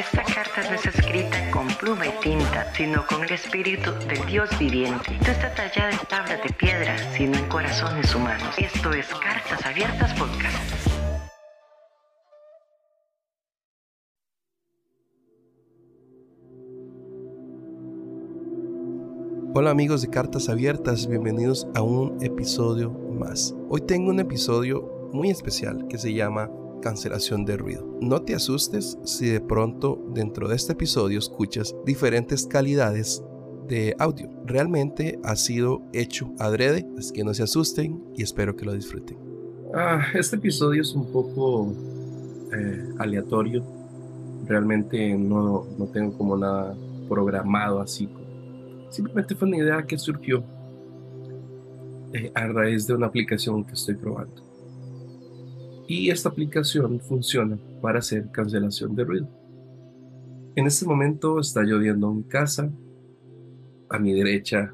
Esta carta no es escrita con pluma y tinta, sino con el espíritu del Dios viviente. No está tallada en tablas de piedra, sino en corazones humanos. Esto es Cartas Abiertas Podcast. Hola amigos de Cartas Abiertas, bienvenidos a un episodio más. Hoy tengo un episodio muy especial que se llama cancelación de ruido. No te asustes si de pronto dentro de este episodio escuchas diferentes calidades de audio. Realmente ha sido hecho adrede, así que no se asusten y espero que lo disfruten. Ah, este episodio es un poco eh, aleatorio. Realmente no, no tengo como nada programado así Simplemente fue una idea que surgió eh, a raíz de una aplicación que estoy probando. Y esta aplicación funciona para hacer cancelación de ruido. En este momento está lloviendo en mi casa. A mi derecha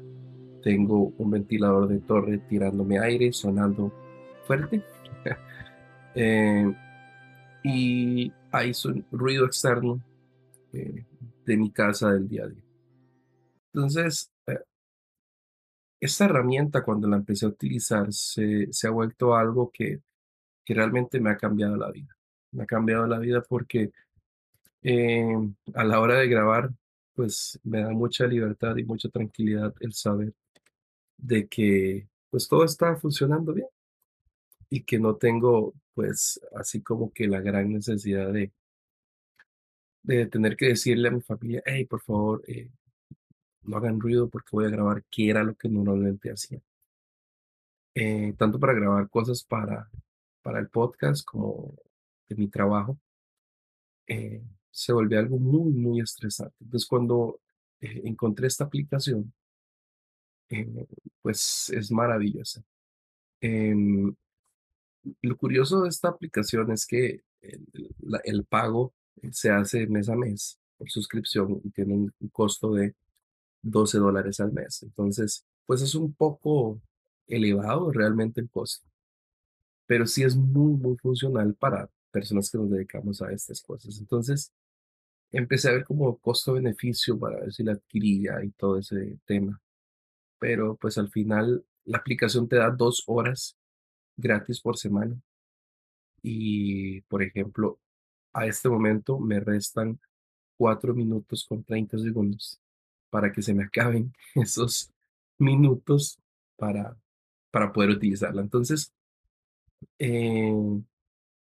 tengo un ventilador de torre tirándome aire, sonando fuerte. Eh, y hay un ruido externo eh, de mi casa del día a día. Entonces, eh, esta herramienta cuando la empecé a utilizar se, se ha vuelto algo que, que, realmente me ha cambiado la vida. Me ha cambiado la vida porque eh, a la hora de grabar, pues me da mucha libertad y mucha tranquilidad el saber de que pues todo está funcionando bien y que no tengo pues así como que la gran necesidad de, de tener que decirle a mi familia, hey, por favor, eh, no hagan ruido porque voy a grabar qué era lo que normalmente hacía. Eh, tanto para grabar cosas para, para el podcast como de mi trabajo, eh, se volvió algo muy, muy estresante. Entonces, cuando eh, encontré esta aplicación, pues es maravillosa. Em, lo curioso de esta aplicación es que el, pago se hace mes a mes por suscripción y tiene un costo de 12 dólares al mes. Entonces, pues es un poco elevado realmente el costo, pero sí es muy, muy funcional para personas que nos dedicamos a estas cosas. Entonces, empecé a ver como costo-beneficio para ver si la adquiría y todo ese tema. Pero pues al final la aplicación te da dos horas gratis por semana. Y, por ejemplo, a este momento me restan cuatro minutos con 30 segundos para que se me acaben esos minutos para, para poder utilizarla. Entonces, eh,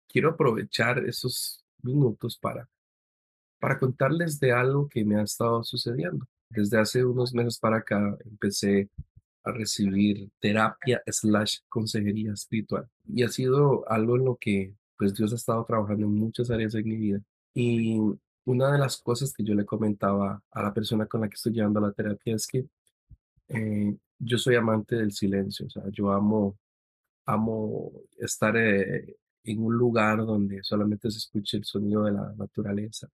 quiero aprovechar esos minutos para, para contarles de algo que me ha estado sucediendo. Desde hace unos meses para acá empecé a recibir terapia slash consejería espiritual. Y ha sido algo en lo que pues Dios ha estado trabajando en muchas áreas de mi vida. Y una de las cosas que yo le comentaba a la persona con la que estoy llevando la terapia es que eh, yo soy amante del silencio, o sea, yo amo, amo estar eh, en un lugar donde solamente se escuche el sonido de la naturaleza.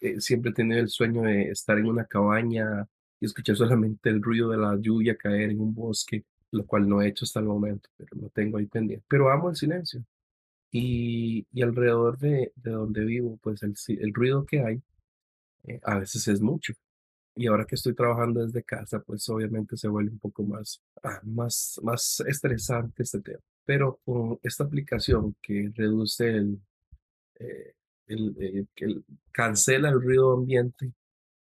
Eh, siempre he tenido el sueño de estar en una cabaña y escuchar solamente el ruido de la lluvia caer en un bosque, lo cual no he hecho hasta el momento, pero lo tengo ahí pendiente. Pero amo el silencio. Y, y alrededor de, de, donde vivo, pues el, el ruido que hay eh, a veces es mucho. Y ahora que estoy trabajando desde casa, pues obviamente se vuelve un poco más, ah, más, más estresante este tema. Pero con esta aplicación que reduce el, eh, eh, cancela el ruido ambiente,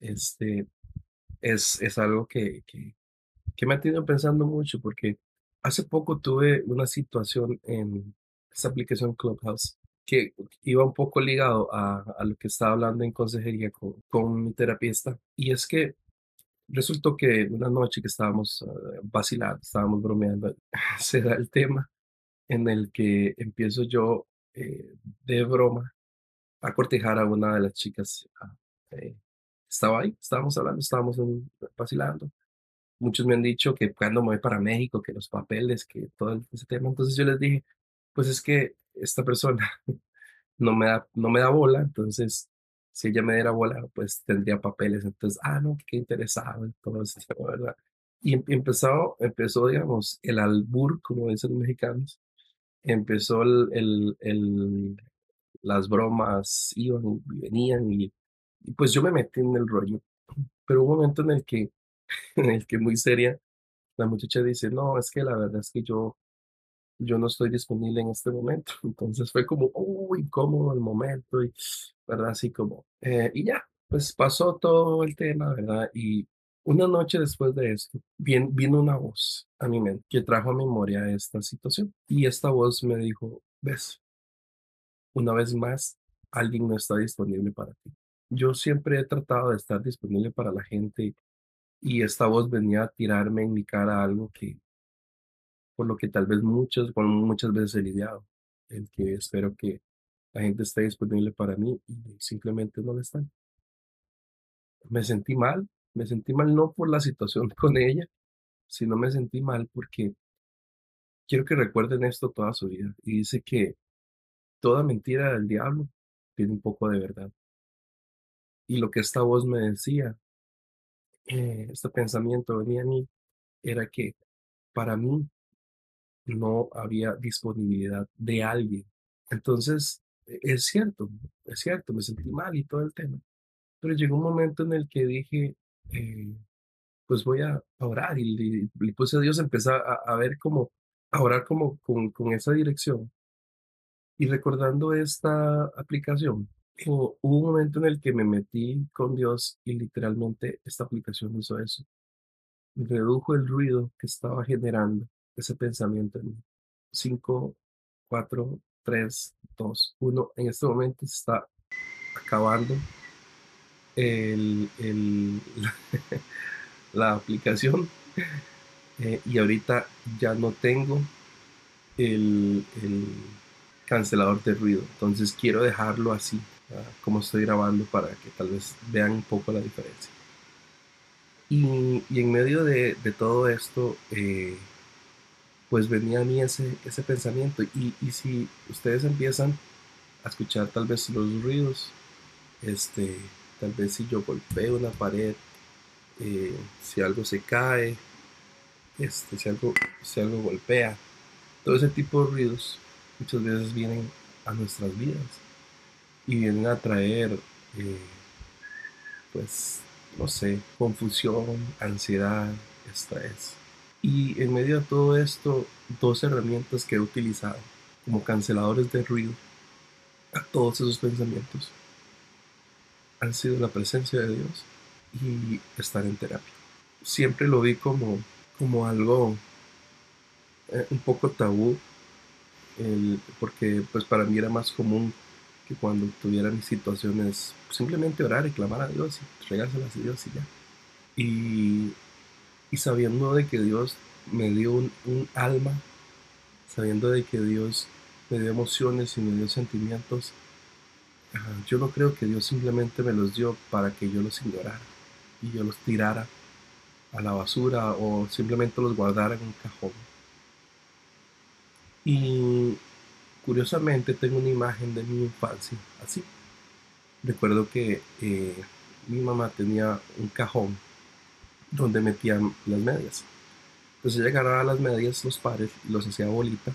este, es, es algo que, que, me ha tenido pensando mucho porque hace poco tuve una situación en, esta aplicación Clubhouse, que iba un poco ligado a, lo que estaba hablando en consejería con, con, mi terapista. Y es que resultó que una noche que estábamos uh, vacilando, estábamos bromeando, se da el tema en el que empiezo yo eh, de broma a cortejar a una de las chicas. Eh, estaba ahí, estábamos hablando, estábamos vacilando. Muchos me han dicho que cuando me voy para México, que los papeles, que todo ese tema. Entonces yo les dije, pues es que esta persona no me da, no me da bola, entonces si ella me diera bola, pues tendría papeles, entonces, ah, no, qué interesado en todo eso, ¿verdad? Y em, empezó, empezó, digamos, el albur, como dicen los mexicanos, empezó el, el, las bromas, iban y venían y pues yo me metí en el rollo, pero hubo un momento en el que, en el que muy seria, la muchacha dice, no, es que la verdad es que yo, yo no estoy disponible en este momento. Entonces fue como, oh, incómodo el momento, y, ¿verdad? Así como, eh, y ya, pues pasó todo el tema, ¿verdad? Y una noche después de esto, bien, vino una voz a mi mente que trajo a memoria esta situación. Y esta voz me dijo, ves, una vez más, alguien no está disponible para ti. Yo siempre he tratado de estar disponible para la gente y esta voz venía a tirarme en mi cara algo que, por lo que tal vez muchas, con muchas veces he lidiado, el que espero que la gente esté disponible para mí y simplemente no lo están. Me sentí mal, me sentí mal no por la situación con ella, sino me sentí mal porque quiero que recuerden esto toda su vida. Y dice que toda mentira del diablo tiene un poco de verdad. Y lo que esta voz me decía, eh, este pensamiento venía a mí, era que para mí no había disponibilidad de alguien. Entonces, e- es cierto, es cierto, me sentí mal y todo el tema. Pero llegó un momento en el que dije, eh, pues voy a orar y le, le puse a Dios, empecé a, a ver como, a orar como con, con esa dirección. Y recordando esta aplicación, hubo un momento en el que me metí con Dios y literalmente esta aplicación hizo eso. Redujo el ruido que estaba generando ese pensamiento en mí. 5, 4, 3, 2, 1. En este momento está acabando el, la aplicación eh, y ahorita ya no tengo el, el cancelador de ruido. Entonces quiero dejarlo así, como estoy grabando, para que tal vez vean un poco la diferencia. Y, en medio de, todo esto, eh, pues venía a mí ese, pensamiento. Y si ustedes empiezan a escuchar tal vez los ruidos, este, tal vez si yo golpeo una pared, eh, si algo se cae, este, si algo, si algo golpea, todo ese tipo de ruidos muchas veces vienen a nuestras vidas y vienen a traer, eh, pues, no sé, confusión, ansiedad, estrés. Y en medio de todo esto, dos herramientas que he utilizado como canceladores de ruido a todos esos pensamientos han sido la presencia de Dios y estar en terapia. Siempre lo vi como, como algo eh, un poco tabú, porque pues para mí era más común que cuando tuviera mis situaciones simplemente orar y clamar a Dios y regárselas a Dios y ya. Y, y sabiendo de que Dios me dio un, un alma, sabiendo de que Dios me dio emociones y me dio sentimientos, yo no creo que Dios simplemente me los dio para que yo los ignorara y yo los tirara a la basura o simplemente los guardara en un cajón. Y curiosamente tengo una imagen de mi infancia así. Recuerdo que eh, mi mamá tenía un cajón donde metían las medias. Entonces ella agarraba las medias, los pares, los hacía bolita,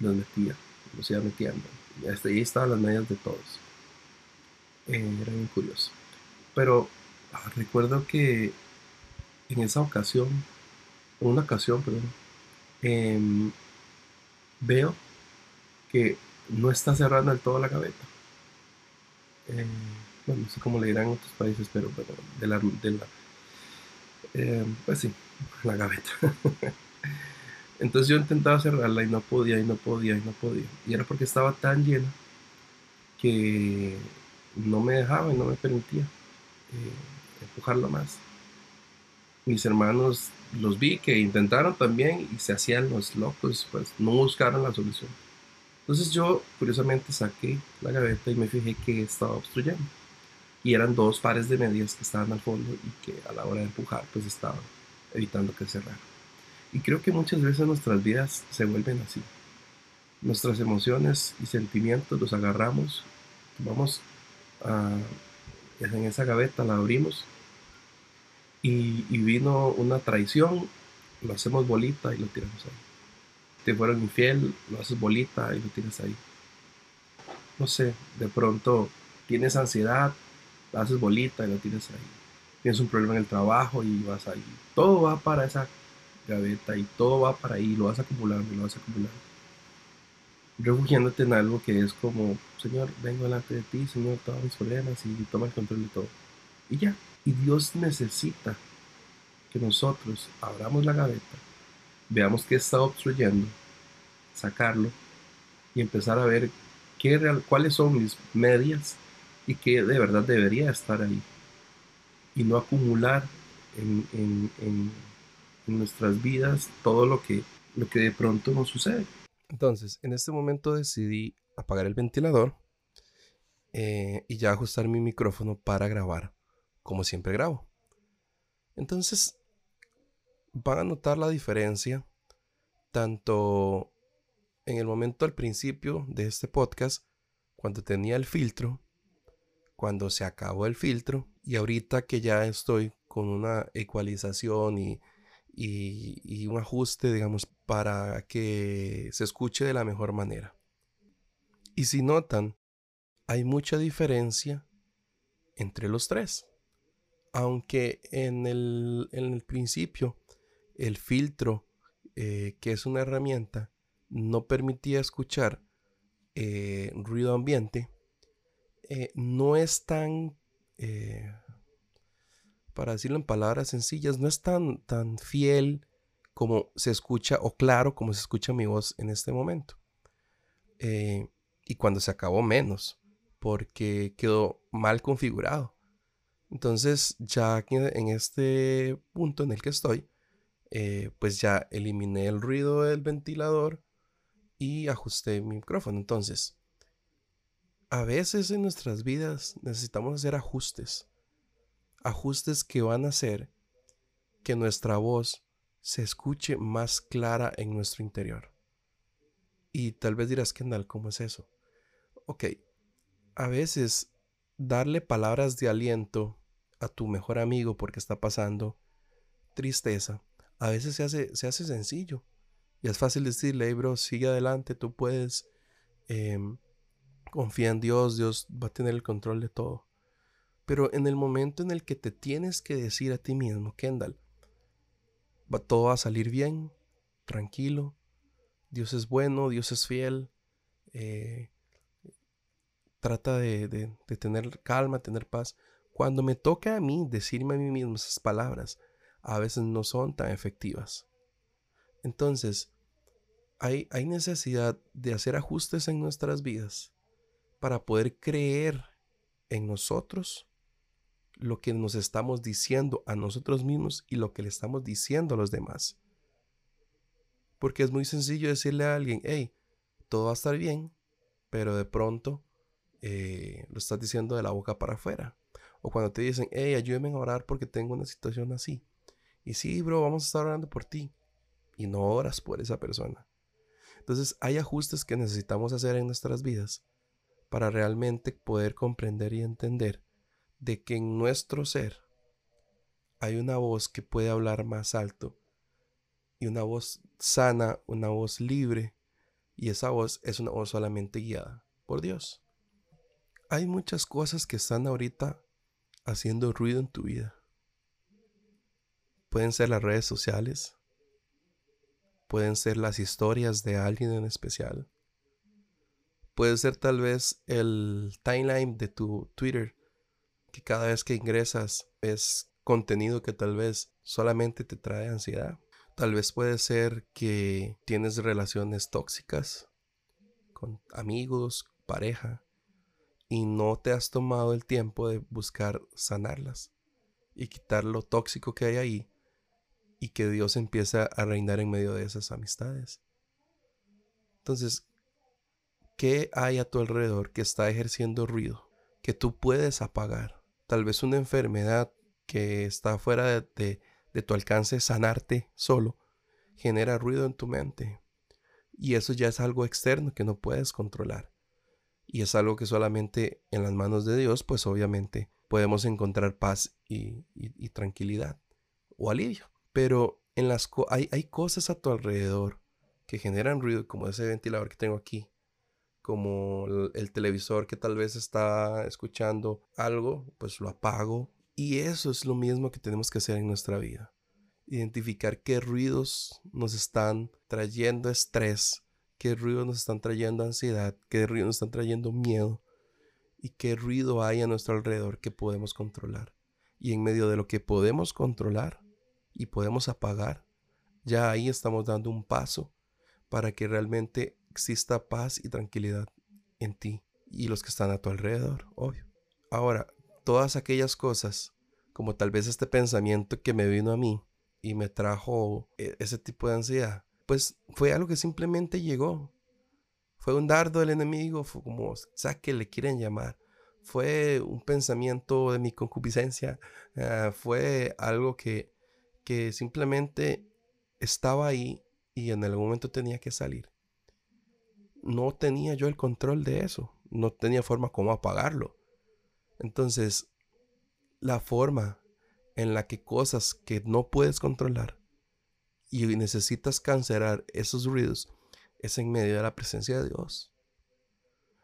los metía, los iba metiendo. Y hasta ahí estaban las medias de todos. Eh, era bien curioso. Pero ah, recuerdo que en esa ocasión, una ocasión, perdón, em, veo que no está cerrando del todo la gaveta. Eh, bueno, no sé cómo le dirán en otros países, pero bueno, de la, de la eh, pues sí, la gaveta. Entonces yo intentaba cerrarla y no podía, y no podía, y no podía. Y era porque estaba tan llena que no me dejaba y no me permitía eh, empujarla más. Mis hermanos los vi que intentaron también y se hacían los locos, pues no buscaron la solución. Entonces yo curiosamente saqué la gaveta y me fijé que estaba obstruyendo. Y eran dos pares de medias que estaban al fondo y que a la hora de empujar pues estaban evitando que cerrara. Y creo que muchas veces nuestras vidas se vuelven así. Nuestras emociones y sentimientos los agarramos, vamos a, en esa gaveta, la abrimos y, y vino una traición, lo hacemos bolita y lo tiramos ahí. Te fueron infiel, lo haces bolita y lo tiras ahí. No sé, de pronto tienes ansiedad la haces bolita y la tienes ahí. Tienes un problema en el trabajo y vas ahí. Todo va para esa gaveta y todo va para ahí, lo vas acumulando, lo vas acumulando. Refugiándote en algo que es como, Señor, vengo delante de ti, Señor, todos mis problemas y toma el control de todo. Y ya. Y Dios necesita que nosotros abramos la gaveta, veamos qué está obstruyendo, sacarlo y empezar a ver qué real, cuáles son mis medias y qué de verdad debería estar ahí. Y no acumular en, en, en, nuestras vidas todo lo que, lo que de pronto nos sucede. Entonces, en este momento decidí apagar el ventilador eh, y ya ajustar mi micrófono para grabar, como siempre grabo. Entonces, van a notar la diferencia tanto en el momento al principio de este podcast, cuando tenía el filtro, cuando se acabó el filtro y ahorita que ya estoy con una ecualización y, y, un ajuste, digamos, para que se escuche de la mejor manera. Y si notan, hay mucha diferencia entre los tres. Aunque en el, en el principio el filtro, eh, que es una herramienta, no permitía escuchar eh, ruido ambiente, eh, no es tan, para decirlo en palabras sencillas, no es tan, tan fiel como se escucha o claro como se escucha mi voz en este momento. y cuando se acabó menos, porque quedó mal configurado. Entonces ya en este punto en el que estoy, pues ya eliminé el ruido del ventilador, y ajusté mi micrófono. Entonces, a veces en nuestras vidas necesitamos hacer ajustes. Ajustes que van a hacer que nuestra voz se escuche más clara en nuestro interior. Y tal vez dirás, Kendall, ¿cómo es eso? Ok, a veces darle palabras de aliento a tu mejor amigo porque está pasando tristeza, a veces se hace, se hace sencillo. Y es fácil decirle, bro, sigue adelante, tú puedes. Em, confía en Dios, Dios va a tener el control de todo. Pero en el momento en el que te tienes que decir a ti mismo, Kendall, todo va a salir bien, tranquilo, Dios es bueno, Dios es fiel, eh, trata de, de, tener calma, tener paz. Cuando me toca a mí decirme a mí mismo esas palabras, a veces no son tan efectivas. Entonces, hay, hay necesidad de hacer ajustes en nuestras vidas para poder creer en nosotros lo que nos estamos diciendo a nosotros mismos y lo que le estamos diciendo a los demás. Porque es muy sencillo decirle a alguien, hey, todo va a estar bien, pero de pronto eh, lo estás diciendo de la boca para afuera. O cuando te dicen, hey, ayúdame a orar porque tengo una situación así. Y sí, bro, vamos a estar orando por ti y no oras por esa persona. Entonces hay ajustes que necesitamos hacer en nuestras vidas para realmente poder comprender y entender de que en nuestro ser hay una voz que puede hablar más alto y una voz sana, una voz libre y esa voz es una voz solamente guiada por Dios. Hay muchas cosas que están ahorita haciendo ruido en tu vida. Pueden ser las redes sociales, pueden ser las historias de alguien en especial. Puede ser tal vez el timeline de tu Twitter, que cada vez que ingresas es contenido que tal vez solamente te trae ansiedad. Tal vez puede ser que tienes relaciones tóxicas con amigos, pareja, y no te has tomado el tiempo de buscar sanarlas y quitar lo tóxico que hay ahí y que Dios empieza a reinar en medio de esas amistades. Entonces, ¿qué hay a tu alrededor que está ejerciendo ruido que tú puedes apagar? Tal vez una enfermedad que está fuera de, tu alcance sanarte solo genera ruido en tu mente. Y eso ya es algo externo que no puedes controlar. Y es algo que solamente en las manos de Dios, pues obviamente podemos encontrar paz y tranquilidad o alivio. Pero en las hay, hay cosas a tu alrededor que generan ruido, como ese ventilador que tengo aquí, como el, televisor que tal vez está escuchando algo, pues lo apago. Y eso es lo mismo que tenemos que hacer en nuestra vida. Identificar qué ruidos nos están trayendo estrés, qué ruidos nos están trayendo ansiedad, qué ruidos nos están trayendo miedo y qué ruido hay a nuestro alrededor que podemos controlar. Y en medio de lo que podemos controlar y podemos apagar, ya ahí estamos dando un paso para que realmente exista paz y tranquilidad en ti y los que están a tu alrededor, obvio. Ahora, todas aquellas cosas, como tal vez este pensamiento que me vino a mí y me trajo e, ese tipo de ansiedad, pues fue algo que simplemente llegó. Fue un dardo del enemigo, fue como sea que le quieren llamar. Fue un pensamiento de mi concupiscencia, ah, fue algo que, que simplemente estaba ahí y en algún momento tenía que salir. No tenía yo el control de eso, no tenía forma como apagarlo. Entonces, la forma en la que cosas que no puedes controlar y necesitas cancelar esos ruidos es en medio de la presencia de Dios.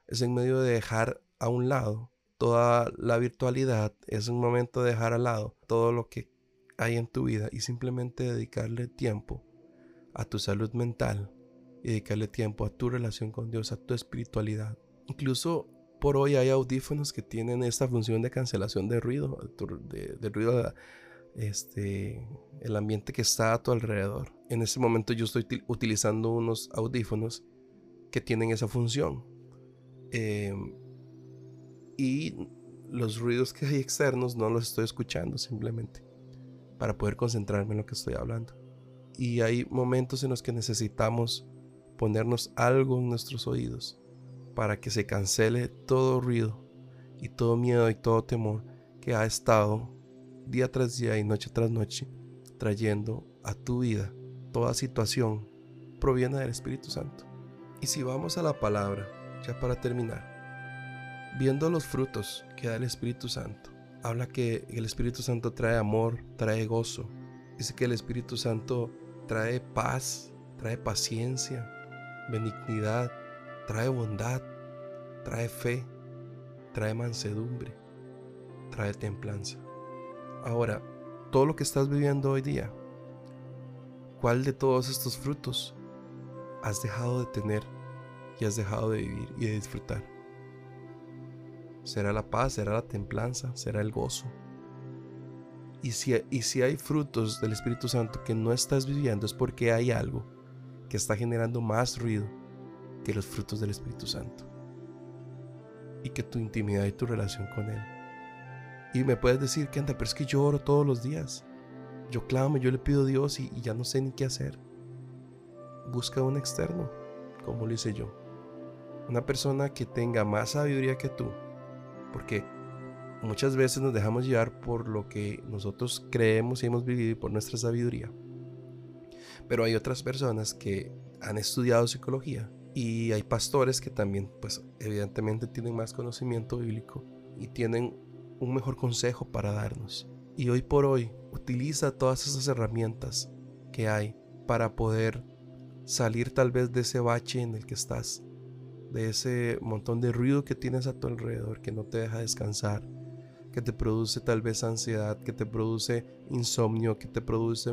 Es en medio de dejar a un lado toda la virtualidad, es un momento de dejar al lado todo lo que hay en tu vida y simplemente dedicarle tiempo a tu salud mental y dedicarle tiempo a tu relación con Dios, a tu espiritualidad. Incluso por hoy hay audífonos que tienen esta función de cancelación de ruido, de, ruido, este, el ambiente que está a tu alrededor. En este momento yo estoy utilizando unos audífonos que tienen esa función. Em, y los ruidos que hay externos no los estoy escuchando simplemente para poder concentrarme en lo que estoy hablando y hay momentos en los que necesitamos ponernos algo en nuestros oídos para que se cancele todo ruido y todo miedo y todo temor que ha estado día tras día y noche tras noche trayendo a tu vida. Toda situación proviene del Espíritu Santo. Y si vamos a la palabra, ya para terminar, viendo los frutos que da el Espíritu Santo, habla que el Espíritu Santo trae amor, trae gozo. Dice que el Espíritu Santo trae paz, trae paciencia, benignidad, trae bondad, trae fe, trae mansedumbre, trae templanza. Ahora, todo lo que estás viviendo hoy día, ¿cuál de todos estos frutos has dejado de tener y has dejado de vivir y de disfrutar? ¿Será la paz? ¿Será la templanza? ¿Será el gozo? Y si, hay frutos del Espíritu Santo que no estás viviendo es porque hay algo que está generando más ruido que los frutos del Espíritu Santo. Y que tu intimidad y tu relación con Él. Y me puedes decir que anda, pero es que yo oro todos los días. Yo clamo, yo le pido a Dios y, y ya no sé ni qué hacer. Busca un externo, como lo hice yo. Una persona que tenga más sabiduría que tú. Porque muchas veces nos dejamos llevar por lo que nosotros creemos y hemos vivido y por nuestra sabiduría. Pero hay otras personas que han estudiado psicología y hay pastores que también, pues evidentemente tienen más conocimiento bíblico y tienen un mejor consejo para darnos. Y hoy por hoy utiliza todas esas herramientas que hay para poder salir tal vez de ese bache en el que estás, de ese montón de ruido que tienes a tu alrededor que no te deja descansar, que te produce tal vez ansiedad, que te produce insomnio, que te produce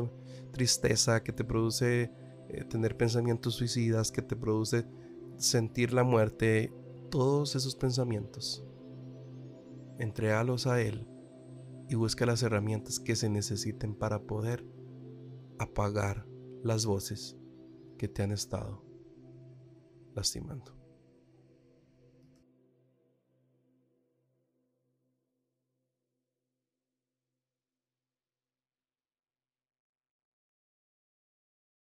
tristeza, que te produce eh, tener pensamientos suicidas, que te produce sentir la muerte, todos esos pensamientos. Entrégalos a Él y busca las herramientas que se necesiten para poder apagar las voces que te han estado lastimando.